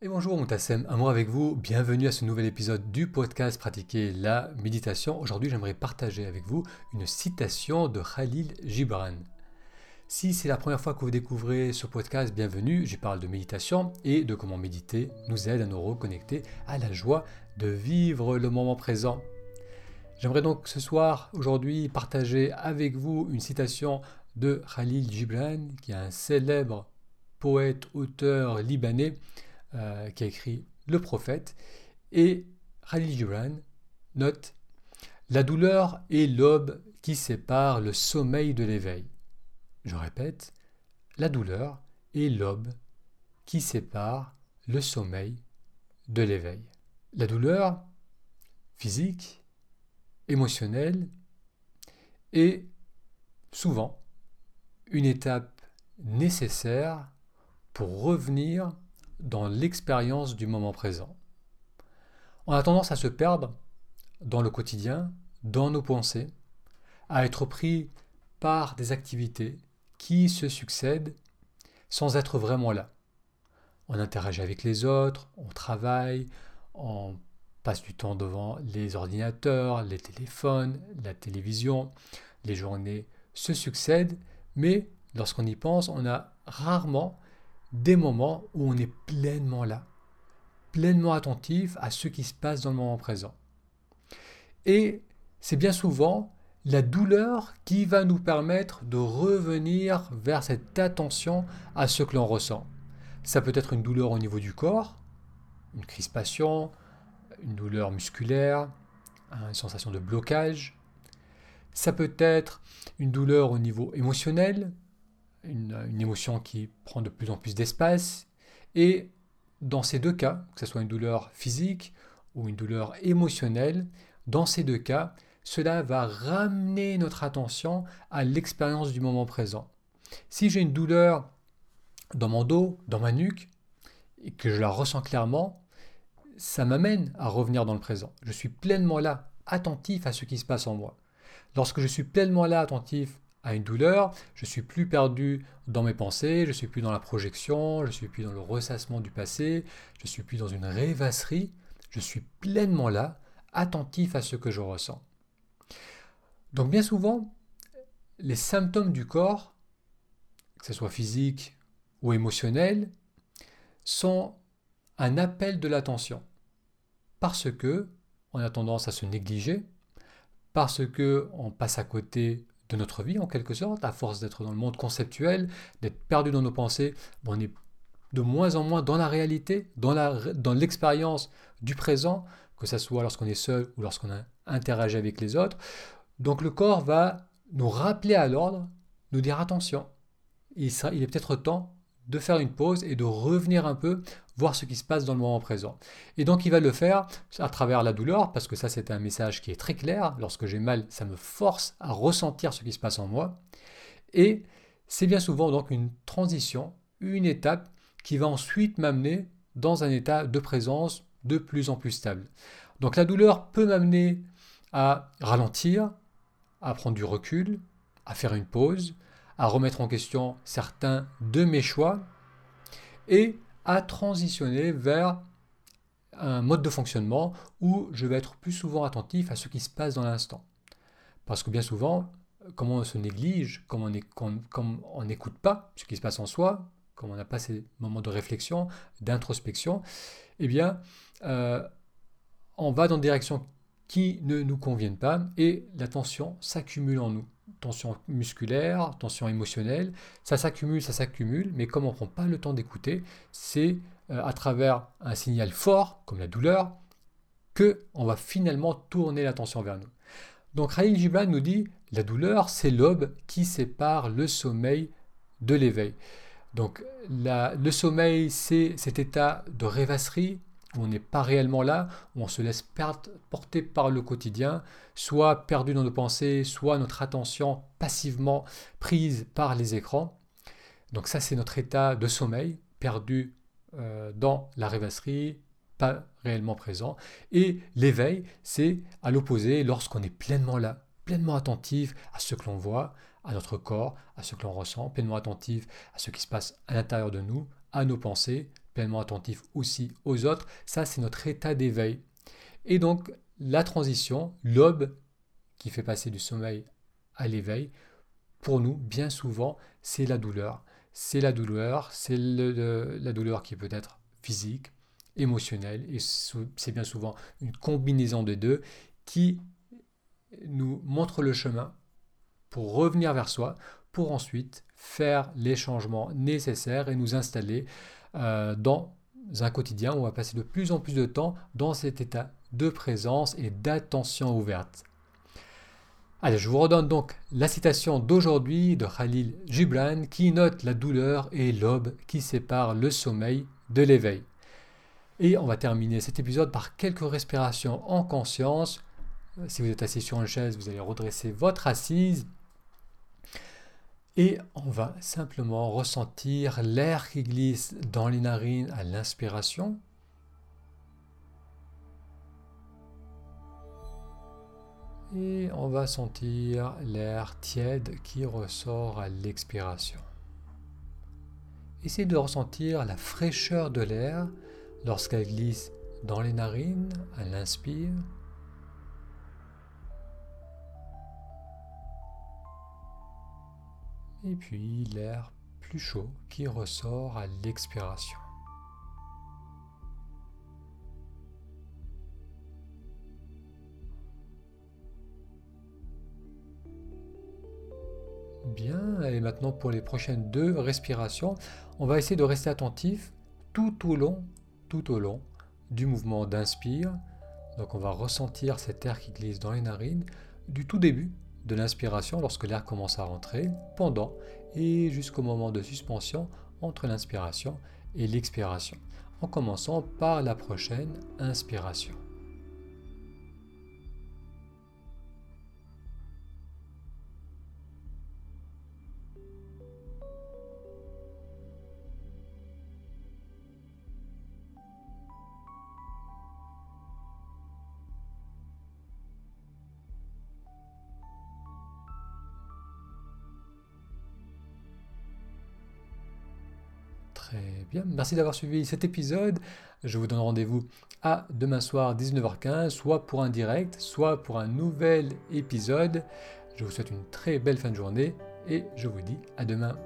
Et bonjour Moutassem, amour avec vous, bienvenue à ce nouvel épisode du podcast Pratiquer la méditation. Aujourd'hui j'aimerais partager avec vous une citation de Khalil Gibran. Si c'est la première fois que vous découvrez ce podcast, bienvenue, j'y parle de méditation et de comment méditer nous aide à nous reconnecter à la joie de vivre le moment présent. J'aimerais donc ce soir, aujourd'hui, partager avec vous une citation de Khalil Gibran, qui est un célèbre poète, auteur libanais, euh, qui a écrit Le prophète, et Khalil note La douleur est l'aube qui sépare le sommeil de l'éveil. Je répète, la douleur est l'aube qui sépare le sommeil de l'éveil. La douleur physique, émotionnelle, est souvent une étape nécessaire pour revenir dans l'expérience du moment présent. On a tendance à se perdre dans le quotidien, dans nos pensées, à être pris par des activités qui se succèdent sans être vraiment là. On interagit avec les autres, on travaille, on passe du temps devant les ordinateurs, les téléphones, la télévision, les journées se succèdent, mais lorsqu'on y pense, on a rarement des moments où on est pleinement là, pleinement attentif à ce qui se passe dans le moment présent. Et c'est bien souvent la douleur qui va nous permettre de revenir vers cette attention à ce que l'on ressent. Ça peut être une douleur au niveau du corps, une crispation, une douleur musculaire, une sensation de blocage. Ça peut être une douleur au niveau émotionnel, une, émotion qui prend de plus en plus d'espace. Et dans ces deux cas, que ce soit une douleur physique ou une douleur émotionnelle, dans ces deux cas, cela va ramener notre attention à l'expérience du moment présent. Si j'ai une douleur dans mon dos, dans ma nuque, et que je la ressens clairement, ça m'amène à revenir dans le présent. Je suis pleinement là, attentif à ce qui se passe en moi. Lorsque je suis pleinement là, attentif à une douleur, je suis plus perdu dans mes pensées, je suis plus dans la projection, je suis plus dans le ressassement du passé, je suis plus dans une rêvasserie, je suis pleinement là, attentif à ce que je ressens. Donc bien souvent, les symptômes du corps, que ce soit physique ou émotionnel, sont un appel de l'attention. Parce que on a tendance à se négliger, parce que on passe à côté de notre vie en quelque sorte, à force d'être dans le monde conceptuel, d'être perdu dans nos pensées, on est de moins en moins dans la réalité, dans l'expérience du présent, que ce soit lorsqu'on est seul ou lorsqu'on interagit avec les autres. Donc le corps va nous rappeler à l'ordre, nous dire attention, il, il est peut-être temps de faire une pause et de revenir un peu voir ce qui se passe dans le moment présent. Et donc il va le faire à travers la douleur, parce que ça c'est un message qui est très clair. Lorsque j'ai mal, ça me force à ressentir ce qui se passe en moi. Et c'est bien souvent donc une transition, une étape qui va ensuite m'amener dans un état de présence de plus en plus stable. Donc la douleur peut m'amener à ralentir, à prendre du recul, à faire une pause, à remettre en question certains de mes choix et à transitionner vers un mode de fonctionnement où je vais être plus souvent attentif à ce qui se passe dans l'instant. Parce que bien souvent, comme on se néglige, comme on n'écoute pas ce qui se passe en soi, comme on n'a pas ces moments de réflexion, d'introspection, eh bien, euh, on va dans des directions qui ne nous conviennent pas et la tension s'accumule en nous. Tension musculaire, tension émotionnelle, ça s'accumule, ça s'accumule, mais comme on ne prend pas le temps d'écouter, c'est euh, à travers un signal fort, comme la douleur, que on va finalement tourner l'attention vers nous. Donc Khalil Gibran nous dit la douleur, c'est l'aube qui sépare le sommeil de l'éveil. Donc le sommeil, c'est cet état de rêvasserie, où on n'est pas réellement là, où on se laisse porter par le quotidien, soit perdu dans nos pensées, soit notre attention passivement prise par les écrans. Donc ça, c'est notre état de sommeil, perdu euh, dans la rêvasserie, pas réellement présent. Et l'éveil, c'est à l'opposé, lorsqu'on est pleinement là, pleinement attentif à ce que l'on voit, à notre corps, à ce que l'on ressent, pleinement attentif à ce qui se passe à l'intérieur de nous, à nos pensées, attentif aussi aux autres. Ça, c'est notre état d'éveil. Et donc, la transition, l'aube qui fait passer du sommeil à l'éveil, pour nous, bien souvent, c'est la douleur. C'est la douleur, c'est la douleur qui peut être physique, émotionnelle, et c'est bien souvent une combinaison des deux qui nous montre le chemin pour revenir vers soi, pour ensuite faire les changements nécessaires et nous installer euh, dans un quotidien où on va passer de plus en plus de temps dans cet état de présence et d'attention ouverte. Allez, je vous redonne donc la citation d'aujourd'hui de Khalil Gibran qui note la douleur et l'aube qui séparent le sommeil de l'éveil. Et on va terminer cet épisode par quelques respirations en conscience. Si vous êtes assis sur une chaise, vous allez redresser votre assise et on va simplement ressentir l'air qui glisse dans les narines à l'inspiration. Et on va sentir l'air tiède qui ressort à l'expiration. Essayez de ressentir la fraîcheur de l'air lorsqu'elle glisse dans les narines à l'inspire et puis l'air plus chaud qui ressort à l'expiration. Bien, et maintenant pour les prochaines deux respirations, on va essayer de rester attentif tout au long, tout au long du mouvement d'inspire. Donc on va ressentir cet air qui glisse dans les narines du tout début de l'inspiration lorsque l'air commence à rentrer, pendant et jusqu'au moment de suspension entre l'inspiration et l'expiration, en commençant par la prochaine inspiration. Très bien, merci d'avoir suivi cet épisode. Je vous donne rendez-vous à demain soir 19h15, soit pour un direct, soit pour un nouvel épisode. Je vous souhaite une très belle fin de journée et je vous dis à demain.